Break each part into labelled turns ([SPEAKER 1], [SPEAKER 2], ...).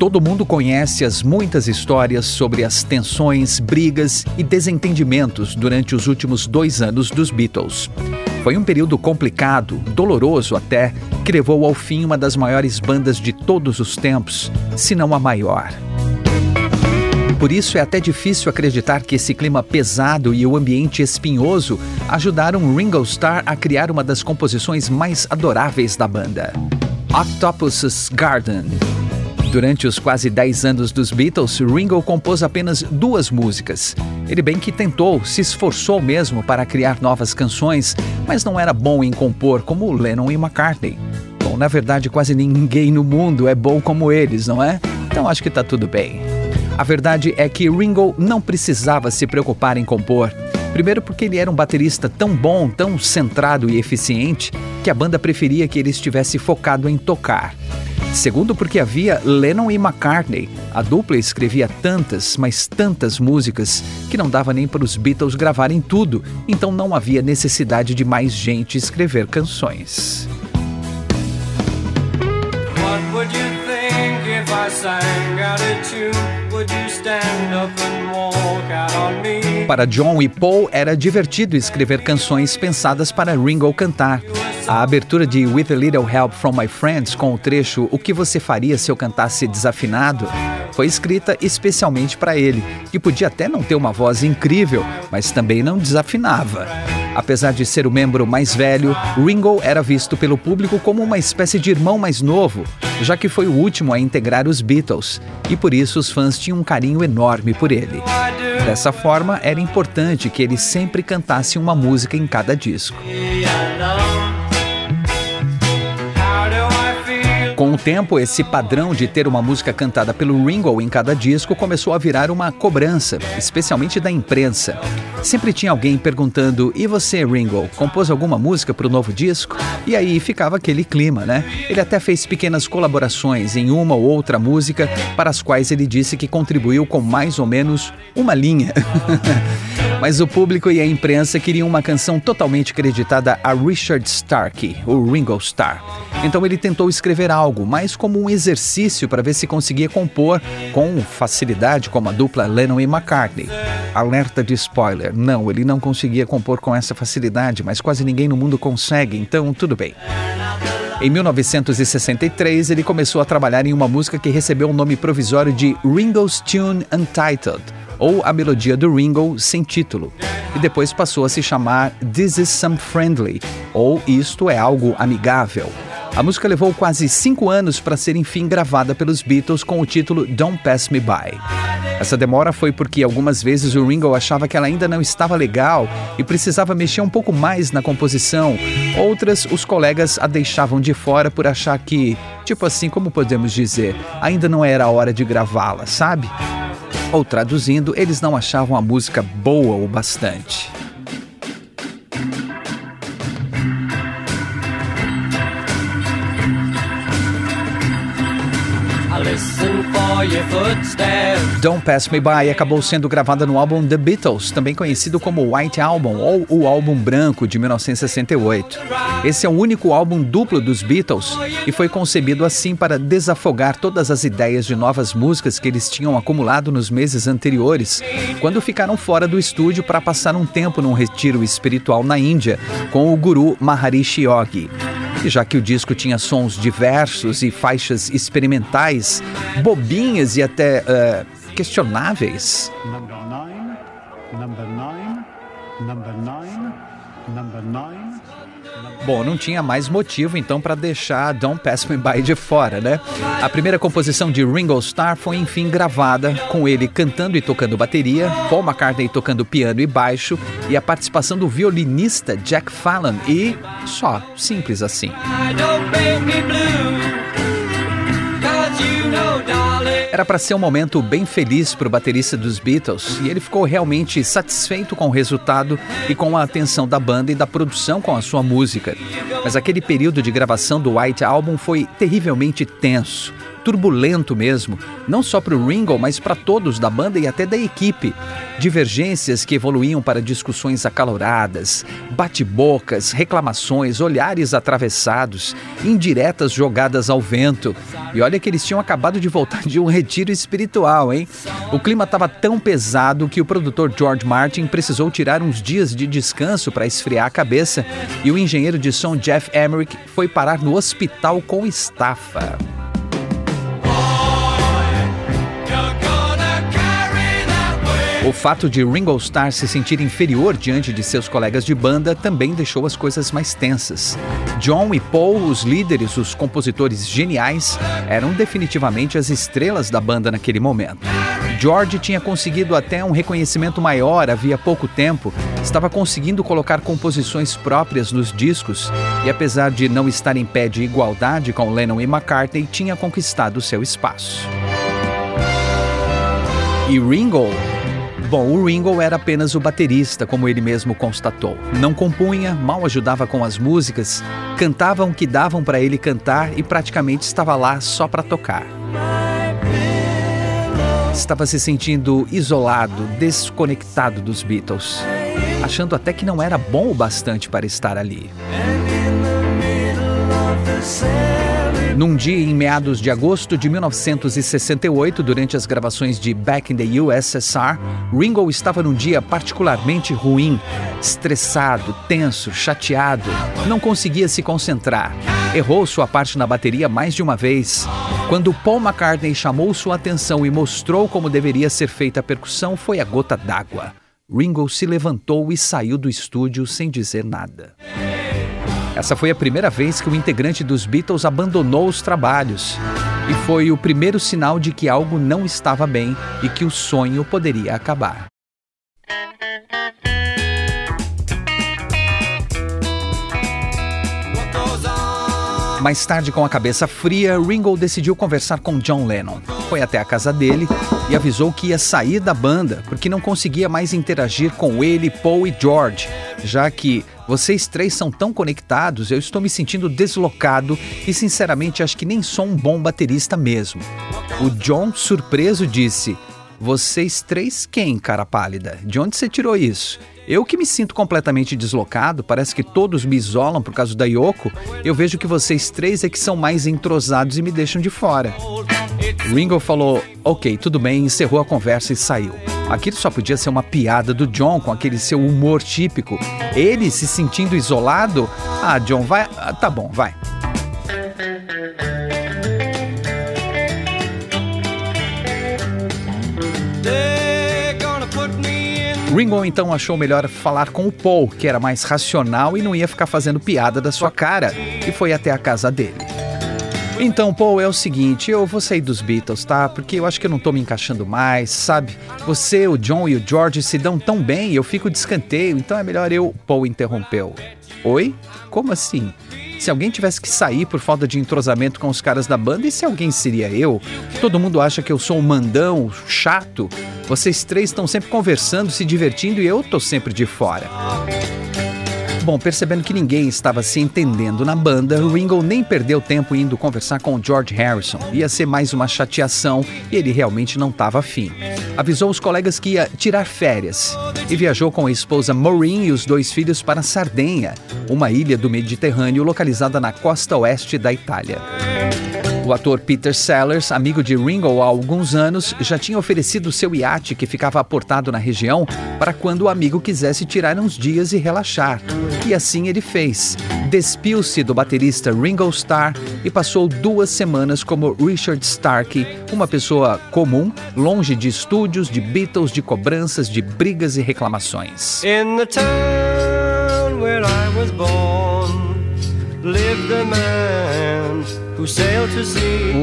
[SPEAKER 1] Todo mundo conhece as muitas histórias sobre as tensões, brigas e desentendimentos durante os últimos dois anos dos Beatles. Foi um período complicado, doloroso até, que levou ao fim uma das maiores bandas de todos os tempos, se não a maior. Por isso é até difícil acreditar que esse clima pesado e o ambiente espinhoso ajudaram Ringo Starr a criar uma das composições mais adoráveis da banda, Octopus's Garden. Durante os quase 10 anos dos Beatles, Ringo compôs apenas duas músicas. Ele bem que tentou, se esforçou mesmo para criar novas canções, mas não era bom em compor como Lennon e McCartney. Bom, na verdade, quase ninguém no mundo é bom como eles, não é? Então acho que tá tudo bem. A verdade é que Ringo não precisava se preocupar em compor. Primeiro, porque ele era um baterista tão bom, tão centrado e eficiente, que a banda preferia que ele estivesse focado em tocar. Segundo, porque havia Lennon e McCartney. A dupla escrevia tantas, mas tantas músicas que não dava nem para os Beatles gravarem tudo, então não havia necessidade de mais gente escrever canções. Para John e Paul era divertido escrever canções pensadas para Ringo cantar. A abertura de With a Little Help from My Friends, com o trecho O que você faria se eu cantasse desafinado, foi escrita especialmente para ele, que podia até não ter uma voz incrível, mas também não desafinava. Apesar de ser o membro mais velho, Ringo era visto pelo público como uma espécie de irmão mais novo, já que foi o último a integrar os Beatles, e por isso os fãs tinham um carinho enorme por ele. Dessa forma, era importante que ele sempre cantasse uma música em cada disco. Tempo, esse padrão de ter uma música cantada pelo Ringo em cada disco começou a virar uma cobrança, especialmente da imprensa. Sempre tinha alguém perguntando: E você, Ringo, compôs alguma música para o novo disco? E aí ficava aquele clima, né? Ele até fez pequenas colaborações em uma ou outra música, para as quais ele disse que contribuiu com mais ou menos uma linha. Mas o público e a imprensa queriam uma canção totalmente creditada a Richard Starkey, o Ringo Starr. Então ele tentou escrever algo, mais como um exercício para ver se conseguia compor com facilidade como a dupla Lennon e McCartney. Alerta de spoiler: não, ele não conseguia compor com essa facilidade, mas quase ninguém no mundo consegue, então tudo bem. Em 1963, ele começou a trabalhar em uma música que recebeu o nome provisório de Ringo's Tune Untitled ou a melodia do Ringo sem título, e depois passou a se chamar This Is Some Friendly, ou Isto é Algo Amigável. A música levou quase cinco anos para ser enfim gravada pelos Beatles com o título Don't Pass Me By. Essa demora foi porque algumas vezes o Ringo achava que ela ainda não estava legal e precisava mexer um pouco mais na composição. Outras, os colegas a deixavam de fora por achar que, tipo assim, como podemos dizer, ainda não era a hora de gravá-la, sabe? Ou traduzindo, eles não achavam a música boa o bastante. Don't Pass Me By acabou sendo gravada no álbum The Beatles, também conhecido como White Album ou o álbum branco de 1968. Esse é o único álbum duplo dos Beatles e foi concebido assim para desafogar todas as ideias de novas músicas que eles tinham acumulado nos meses anteriores, quando ficaram fora do estúdio para passar um tempo num retiro espiritual na Índia com o guru Maharishi Yogi. E já que o disco tinha sons diversos e faixas experimentais, bobinhas e até uh, questionáveis. Number nine, number nine, number nine, number nine. Bom, não tinha mais motivo então para deixar Don't Pass Me By de fora, né? A primeira composição de Ringo Starr foi enfim gravada com ele cantando e tocando bateria, Paul McCartney tocando piano e baixo e a participação do violinista Jack Fallon e só, simples assim. Era para ser um momento bem feliz para o baterista dos Beatles e ele ficou realmente satisfeito com o resultado e com a atenção da banda e da produção com a sua música. Mas aquele período de gravação do White Album foi terrivelmente tenso turbulento mesmo, não só para o Ringo, mas para todos da banda e até da equipe. Divergências que evoluíam para discussões acaloradas, bate-bocas, reclamações, olhares atravessados, indiretas jogadas ao vento. E olha que eles tinham acabado de voltar de um retiro espiritual, hein? O clima estava tão pesado que o produtor George Martin precisou tirar uns dias de descanso para esfriar a cabeça e o engenheiro de som Jeff Emerick foi parar no hospital com estafa. O fato de Ringo Starr se sentir inferior diante de seus colegas de banda também deixou as coisas mais tensas. John e Paul, os líderes, os compositores geniais, eram definitivamente as estrelas da banda naquele momento. George tinha conseguido até um reconhecimento maior havia pouco tempo, estava conseguindo colocar composições próprias nos discos e, apesar de não estar em pé de igualdade com Lennon e McCartney, tinha conquistado seu espaço. E Ringo Bom, o Ringo era apenas o baterista, como ele mesmo constatou. Não compunha, mal ajudava com as músicas, cantava o que davam para ele cantar e praticamente estava lá só para tocar. Estava se sentindo isolado, desconectado dos Beatles, achando até que não era bom o bastante para estar ali. Num dia em meados de agosto de 1968, durante as gravações de Back in the USSR, Ringo estava num dia particularmente ruim, estressado, tenso, chateado, não conseguia se concentrar. Errou sua parte na bateria mais de uma vez. Quando Paul McCartney chamou sua atenção e mostrou como deveria ser feita a percussão, foi a gota d'água. Ringo se levantou e saiu do estúdio sem dizer nada. Essa foi a primeira vez que o integrante dos Beatles abandonou os trabalhos. E foi o primeiro sinal de que algo não estava bem e que o sonho poderia acabar. Mais tarde, com a cabeça fria, Ringo decidiu conversar com John Lennon. Foi até a casa dele e avisou que ia sair da banda porque não conseguia mais interagir com ele, Paul e George, já que vocês três são tão conectados, eu estou me sentindo deslocado e sinceramente acho que nem sou um bom baterista mesmo. O John, surpreso, disse: Vocês três quem, cara pálida? De onde você tirou isso? Eu que me sinto completamente deslocado, parece que todos me isolam por causa da Yoko, eu vejo que vocês três é que são mais entrosados e me deixam de fora. Ringo falou: Ok, tudo bem, encerrou a conversa e saiu. Aquilo só podia ser uma piada do John com aquele seu humor típico. Ele se sentindo isolado. Ah, John, vai. Ah, tá bom, vai. Ringo então achou melhor falar com o Paul, que era mais racional e não ia ficar fazendo piada da sua cara, e foi até a casa dele. Então, Paul, é o seguinte, eu vou sair dos Beatles, tá? Porque eu acho que eu não tô me encaixando mais, sabe? Você, o John e o George se dão tão bem, eu fico de escanteio, então é melhor eu. Paul interrompeu. Oi? Como assim? Se alguém tivesse que sair por falta de entrosamento com os caras da banda, e se alguém seria eu? Todo mundo acha que eu sou um mandão, chato. Vocês três estão sempre conversando, se divertindo e eu tô sempre de fora. Bom, percebendo que ninguém estava se entendendo na banda, Ringo nem perdeu tempo indo conversar com George Harrison. Ia ser mais uma chateação e ele realmente não estava afim. Avisou os colegas que ia tirar férias e viajou com a esposa Maureen e os dois filhos para Sardenha, uma ilha do Mediterrâneo localizada na costa oeste da Itália. O ator Peter Sellers, amigo de Ringo há alguns anos, já tinha oferecido seu iate que ficava aportado na região para quando o amigo quisesse tirar uns dias e relaxar. E assim ele fez. Despiu-se do baterista Ringo Starr e passou duas semanas como Richard Starkey, uma pessoa comum, longe de estúdios, de Beatles, de cobranças, de brigas e reclamações. Where I was born.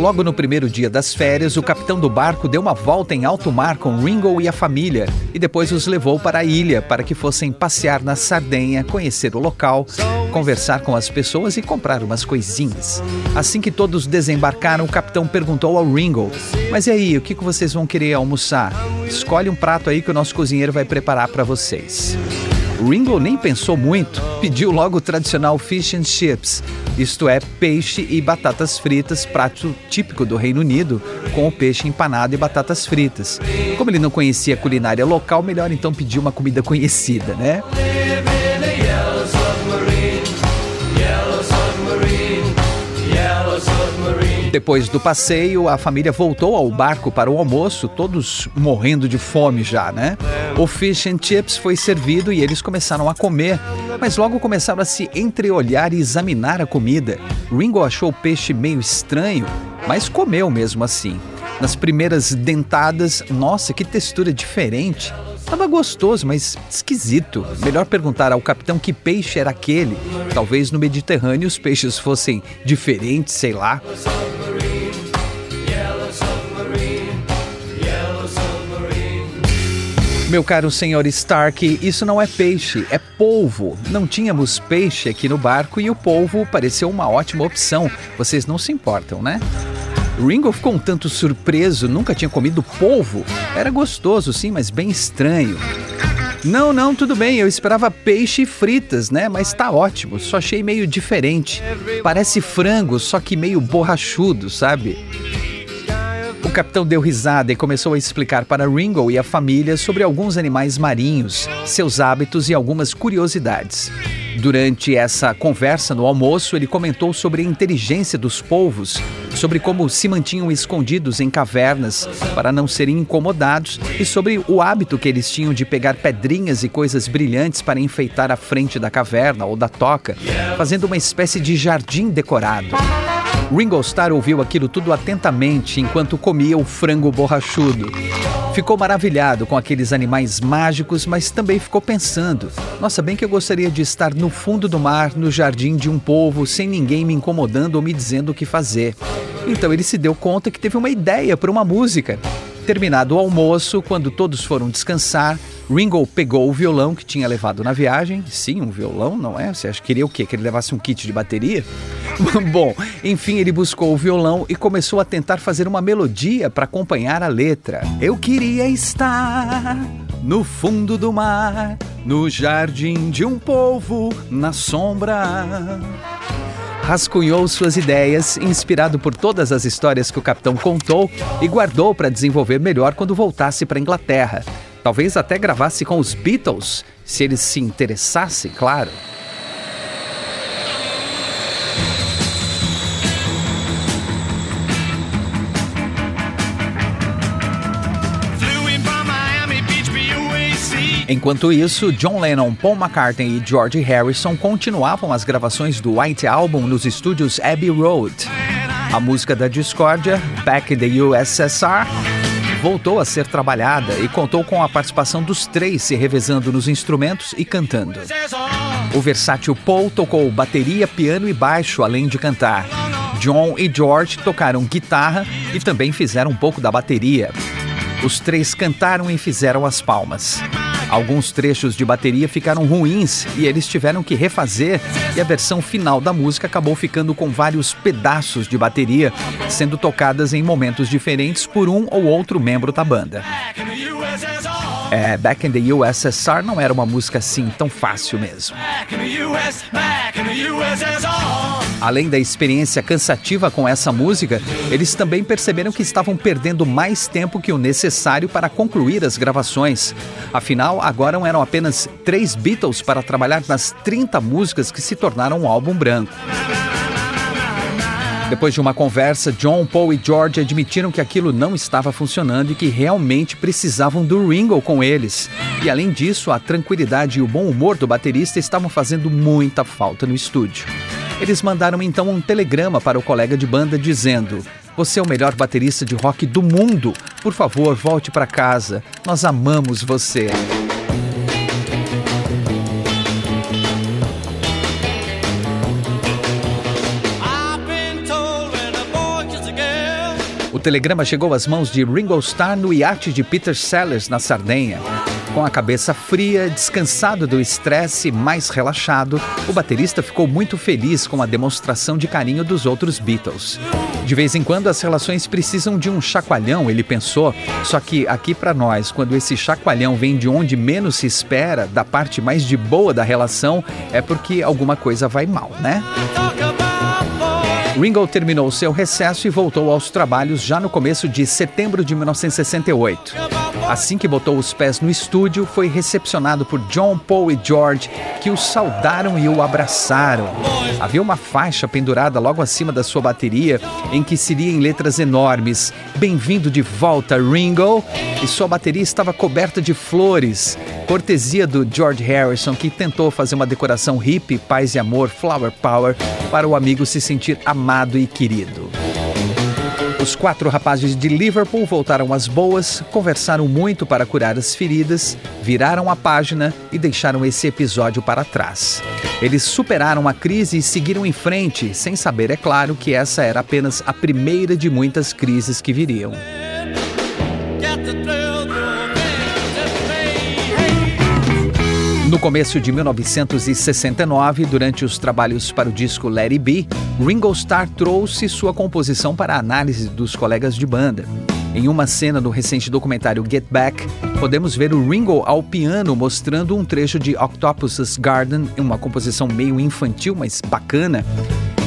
[SPEAKER 1] Logo no primeiro dia das férias, o capitão do barco deu uma volta em alto mar com Ringo e a família e depois os levou para a ilha para que fossem passear na Sardenha, conhecer o local, conversar com as pessoas e comprar umas coisinhas. Assim que todos desembarcaram, o capitão perguntou ao Ringo: Mas e aí, o que vocês vão querer almoçar? Escolhe um prato aí que o nosso cozinheiro vai preparar para vocês. Ringo nem pensou muito, pediu logo o tradicional fish and chips, isto é, peixe e batatas fritas, prato típico do Reino Unido, com o peixe empanado e batatas fritas. Como ele não conhecia a culinária local, melhor então pedir uma comida conhecida, né? Depois do passeio, a família voltou ao barco para o almoço, todos morrendo de fome já, né? O fish and chips foi servido e eles começaram a comer, mas logo começaram a se entreolhar e examinar a comida. Ringo achou o peixe meio estranho, mas comeu mesmo assim. Nas primeiras dentadas, nossa, que textura diferente. Tava gostoso, mas esquisito. Melhor perguntar ao capitão que peixe era aquele. Talvez no Mediterrâneo os peixes fossem diferentes, sei lá. Meu caro senhor Stark, isso não é peixe, é polvo. Não tínhamos peixe aqui no barco e o polvo pareceu uma ótima opção. Vocês não se importam, né? Ringo ficou um tanto surpreso, nunca tinha comido polvo. Era gostoso, sim, mas bem estranho. Não, não, tudo bem, eu esperava peixe e fritas, né? Mas tá ótimo, só achei meio diferente. Parece frango, só que meio borrachudo, sabe? O capitão deu risada e começou a explicar para Ringo e a família sobre alguns animais marinhos, seus hábitos e algumas curiosidades. Durante essa conversa no almoço, ele comentou sobre a inteligência dos polvos, sobre como se mantinham escondidos em cavernas para não serem incomodados e sobre o hábito que eles tinham de pegar pedrinhas e coisas brilhantes para enfeitar a frente da caverna ou da toca, fazendo uma espécie de jardim decorado. Ringo Starr ouviu aquilo tudo atentamente enquanto comia o frango borrachudo. Ficou maravilhado com aqueles animais mágicos, mas também ficou pensando: nossa, bem que eu gostaria de estar no fundo do mar, no jardim de um povo, sem ninguém me incomodando ou me dizendo o que fazer. Então ele se deu conta que teve uma ideia para uma música. Terminado o almoço, quando todos foram descansar, Ringo pegou o violão que tinha levado na viagem. Sim, um violão, não é? Você acha que queria o quê? Que ele levasse um kit de bateria? Bom, enfim, ele buscou o violão e começou a tentar fazer uma melodia para acompanhar a letra. Eu queria estar no fundo do mar, no jardim de um povo, na sombra rascunhou suas ideias, inspirado por todas as histórias que o capitão contou, e guardou para desenvolver melhor quando voltasse para a Inglaterra. Talvez até gravasse com os Beatles, se eles se interessassem, claro. Enquanto isso, John Lennon, Paul McCartney e George Harrison continuavam as gravações do White Album nos estúdios Abbey Road. A música da discórdia, Back in the USSR, voltou a ser trabalhada e contou com a participação dos três se revezando nos instrumentos e cantando. O versátil Paul tocou bateria, piano e baixo, além de cantar. John e George tocaram guitarra e também fizeram um pouco da bateria. Os três cantaram e fizeram as palmas. Alguns trechos de bateria ficaram ruins e eles tiveram que refazer, e a versão final da música acabou ficando com vários pedaços de bateria sendo tocadas em momentos diferentes por um ou outro membro da banda. É, Back in the USSR não era uma música assim tão fácil mesmo. Além da experiência cansativa com essa música, eles também perceberam que estavam perdendo mais tempo que o necessário para concluir as gravações. Afinal, agora eram apenas três Beatles para trabalhar nas 30 músicas que se tornaram um álbum branco. Depois de uma conversa, John, Paul e George admitiram que aquilo não estava funcionando e que realmente precisavam do Ringo com eles. E além disso, a tranquilidade e o bom humor do baterista estavam fazendo muita falta no estúdio. Eles mandaram então um telegrama para o colega de banda dizendo: Você é o melhor baterista de rock do mundo. Por favor, volte para casa. Nós amamos você. O telegrama chegou às mãos de Ringo Starr no iate de Peter Sellers, na Sardenha. Com a cabeça fria, descansado do estresse, mais relaxado, o baterista ficou muito feliz com a demonstração de carinho dos outros Beatles. De vez em quando as relações precisam de um chacoalhão, ele pensou. Só que aqui para nós, quando esse chacoalhão vem de onde menos se espera, da parte mais de boa da relação, é porque alguma coisa vai mal, né? Ringo terminou seu recesso e voltou aos trabalhos já no começo de setembro de 1968. Assim que botou os pés no estúdio, foi recepcionado por John, Paul e George, que o saudaram e o abraçaram. Havia uma faixa pendurada logo acima da sua bateria, em que se lia em letras enormes: Bem-vindo de volta, Ringo! E sua bateria estava coberta de flores, cortesia do George Harrison, que tentou fazer uma decoração hippie, paz e amor, flower power, para o amigo se sentir amado e querido. Os quatro rapazes de Liverpool voltaram às boas, conversaram muito para curar as feridas, viraram a página e deixaram esse episódio para trás. Eles superaram a crise e seguiram em frente, sem saber, é claro, que essa era apenas a primeira de muitas crises que viriam. No começo de 1969, durante os trabalhos para o disco It Be, Ringo Starr trouxe sua composição para a análise dos colegas de banda. Em uma cena do recente documentário Get Back, podemos ver o Ringo ao piano mostrando um trecho de Octopus's Garden, uma composição meio infantil, mas bacana.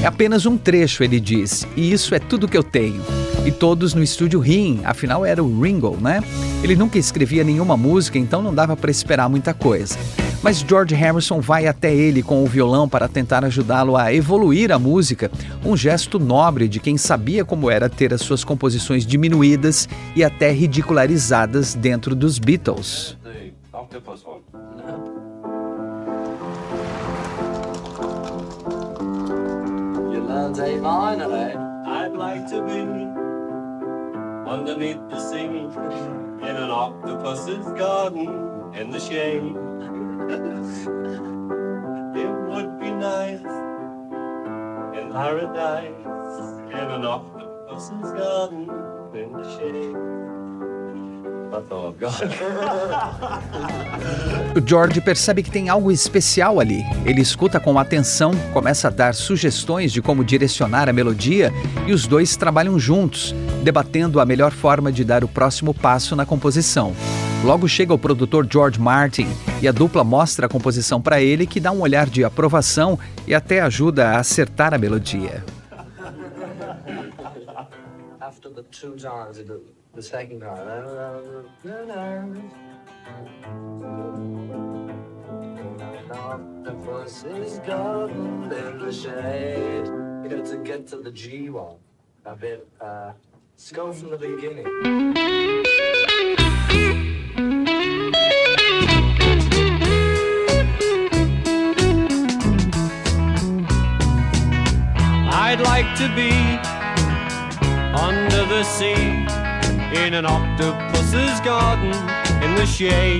[SPEAKER 1] É apenas um trecho, ele diz, e isso é tudo que eu tenho. E todos no estúdio riem, afinal era o Ringo, né? Ele nunca escrevia nenhuma música, então não dava para esperar muita coisa. Mas George Harrison vai até ele com o violão para tentar ajudá-lo a evoluir a música, um gesto nobre de quem sabia como era ter as suas composições diminuídas e até ridicularizadas dentro dos Beatles. Underneath the sea in an octopus's garden in the shade. It would be nice in paradise in an octopus's garden in the shade. O George percebe que tem algo especial ali. Ele escuta com atenção, começa a dar sugestões de como direcionar a melodia e os dois trabalham juntos, debatendo a melhor forma de dar o próximo passo na composição. Logo chega o produtor George Martin e a dupla mostra a composição para ele, que dá um olhar de aprovação e até ajuda a acertar a melodia. To be under the sea in an octopus's garden.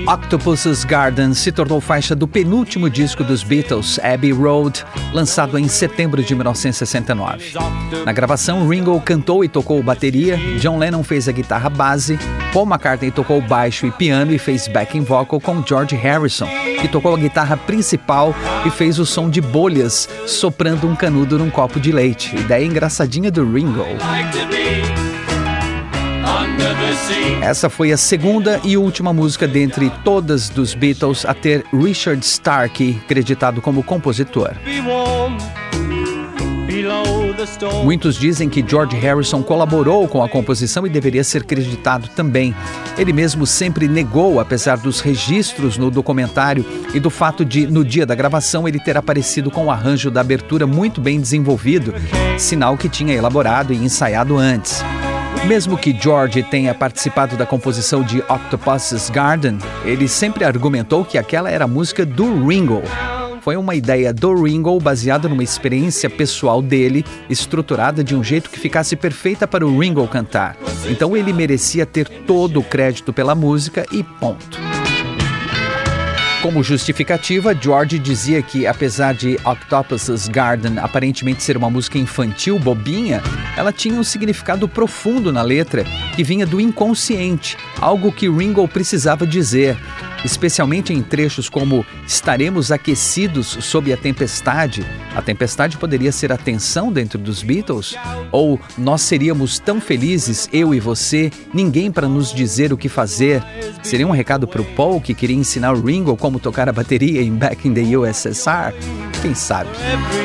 [SPEAKER 1] Octopus's Garden se tornou faixa do penúltimo disco dos Beatles, Abbey Road, lançado em setembro de 1969. Na gravação, Ringo cantou e tocou bateria, John Lennon fez a guitarra base, Paul McCartney tocou baixo e piano e fez backing vocal com George Harrison, que tocou a guitarra principal e fez o som de bolhas soprando um canudo num copo de leite. Ideia engraçadinha do Ringo. Essa foi a segunda e última música dentre todas dos Beatles a ter Richard Starkey creditado como compositor. Muitos dizem que George Harrison colaborou com a composição e deveria ser creditado também. Ele mesmo sempre negou, apesar dos registros no documentário e do fato de, no dia da gravação, ele ter aparecido com o arranjo da abertura muito bem desenvolvido, sinal que tinha elaborado e ensaiado antes. Mesmo que George tenha participado da composição de Octopus's Garden, ele sempre argumentou que aquela era a música do Ringo. Foi uma ideia do Ringo baseada numa experiência pessoal dele, estruturada de um jeito que ficasse perfeita para o Ringo cantar. Então ele merecia ter todo o crédito pela música e ponto. Como justificativa, George dizia que, apesar de Octopus's Garden aparentemente ser uma música infantil bobinha, ela tinha um significado profundo na letra que vinha do inconsciente, algo que Ringo precisava dizer especialmente em trechos como Estaremos aquecidos sob a tempestade. A tempestade poderia ser a tensão dentro dos Beatles? Ou Nós seríamos tão felizes, eu e você, ninguém para nos dizer o que fazer? Seria um recado para o Paul que queria ensinar Ringo como tocar a bateria em Back in the USSR? Quem sabe?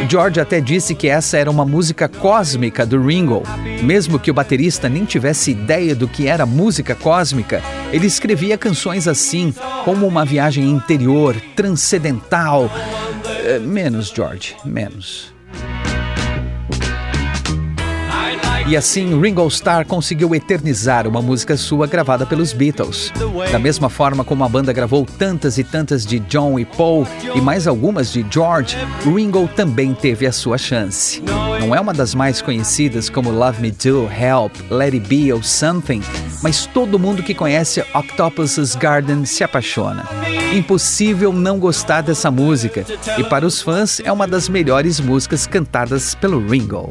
[SPEAKER 1] George até disse que essa era uma música cósmica do Ringo. Mesmo que o baterista nem tivesse ideia do que era música cósmica, ele escrevia canções assim, como uma viagem interior, transcendental. É, menos, George, menos. E assim, Ringo Starr conseguiu eternizar uma música sua gravada pelos Beatles. Da mesma forma como a banda gravou tantas e tantas de John e Paul e mais algumas de George, Ringo também teve a sua chance. Não é uma das mais conhecidas como Love Me Do, Help, Let It Be ou Something, mas todo mundo que conhece Octopus's Garden se apaixona. Impossível não gostar dessa música, e para os fãs é uma das melhores músicas cantadas pelo Ringo.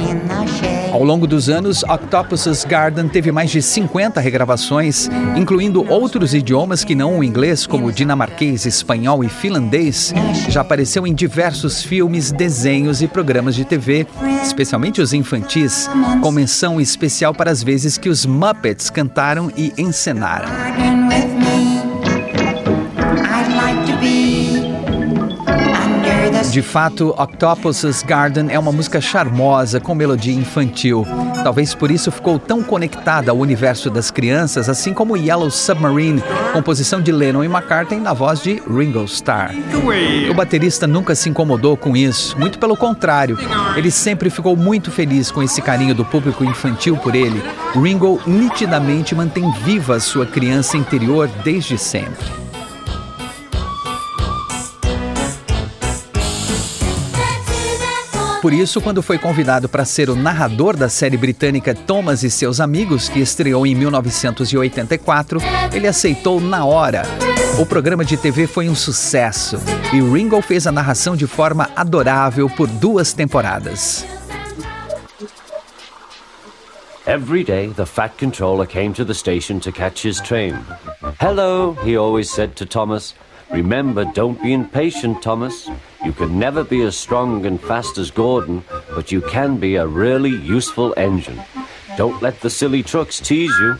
[SPEAKER 1] Ao longo dos anos, Octopus's Garden teve mais de 50 regravações, incluindo outros idiomas que não o inglês, como dinamarquês, espanhol e finlandês. Já apareceu em diversos filmes, desenhos e programas de TV, especialmente os infantis, com menção especial para as vezes que os Muppets cantaram e encenaram. De fato, Octopus's Garden é uma música charmosa com melodia infantil. Talvez por isso ficou tão conectada ao universo das crianças, assim como Yellow Submarine, composição de Lennon e McCartney na voz de Ringo Starr. O baterista nunca se incomodou com isso, muito pelo contrário. Ele sempre ficou muito feliz com esse carinho do público infantil por ele. Ringo nitidamente mantém viva sua criança interior desde sempre. Por isso, quando foi convidado para ser o narrador da série britânica Thomas e seus Amigos, que estreou em 1984, ele aceitou na hora. O programa de TV foi um sucesso e Ringo fez a narração de forma adorável por duas temporadas. Every day, the Fat Controller came to the station to catch his train. Hello, he always said to Thomas. Remember, don't be impatient, Thomas. You can never be as strong and fast as Gordon, but you can be a really useful engine. Don't let the silly trucks tease you.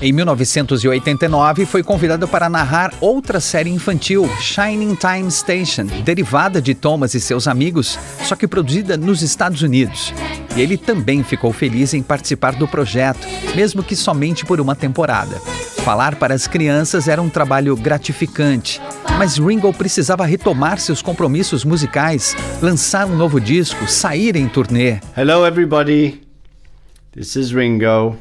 [SPEAKER 1] Em 1989, foi convidado para narrar outra série infantil, Shining Time Station, derivada de Thomas e seus amigos, só que produzida nos Estados Unidos. E ele também ficou feliz em participar do projeto, mesmo que somente por uma temporada. Falar para as crianças era um trabalho gratificante, mas Ringo precisava retomar seus compromissos musicais, lançar um novo disco, sair em turnê.
[SPEAKER 2] Hello everybody. This is Ringo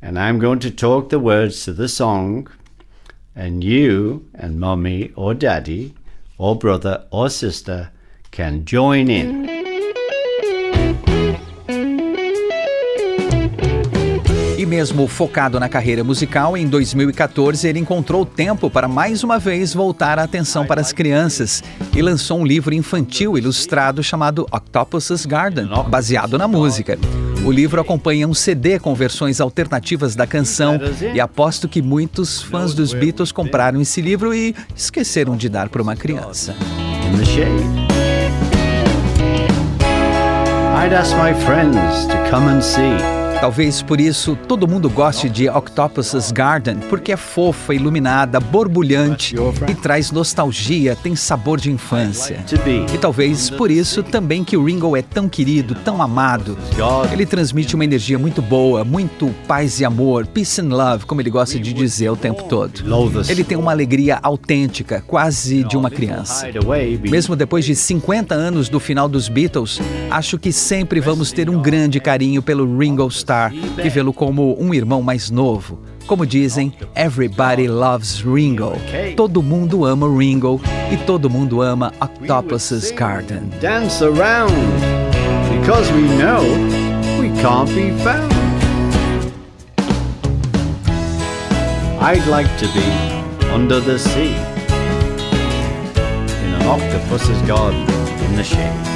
[SPEAKER 2] and I'm going to talk the words to the song and you and mommy or daddy or brother or sister can join in.
[SPEAKER 1] Mesmo focado na carreira musical, em 2014 ele encontrou tempo para mais uma vez voltar a atenção para as crianças e lançou um livro infantil ilustrado chamado Octopus's Garden, baseado na música. O livro acompanha um CD com versões alternativas da canção e aposto que muitos fãs dos Beatles compraram esse livro e esqueceram de dar para uma criança.
[SPEAKER 2] I'd ask my friends to come and see.
[SPEAKER 1] Talvez por isso todo mundo goste de Octopus's Garden, porque é fofa, iluminada, borbulhante e traz nostalgia, tem sabor de infância. E talvez por isso também que o Ringo é tão querido, tão amado. Ele transmite uma energia muito boa, muito paz e amor, peace and love, como ele gosta de dizer o tempo todo. Ele tem uma alegria autêntica, quase de uma criança. Mesmo depois de 50 anos do final dos Beatles, acho que sempre vamos ter um grande carinho pelo Ringo Starr e vê-lo como um irmão mais novo. Como dizem, everybody loves Ringo. Todo mundo ama Ringo e todo mundo ama Octopus's Garden.
[SPEAKER 2] Dance around because we know we can't be found. I'd like to be under the sea in an octopus's garden in the shade.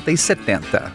[SPEAKER 1] 60 e 70.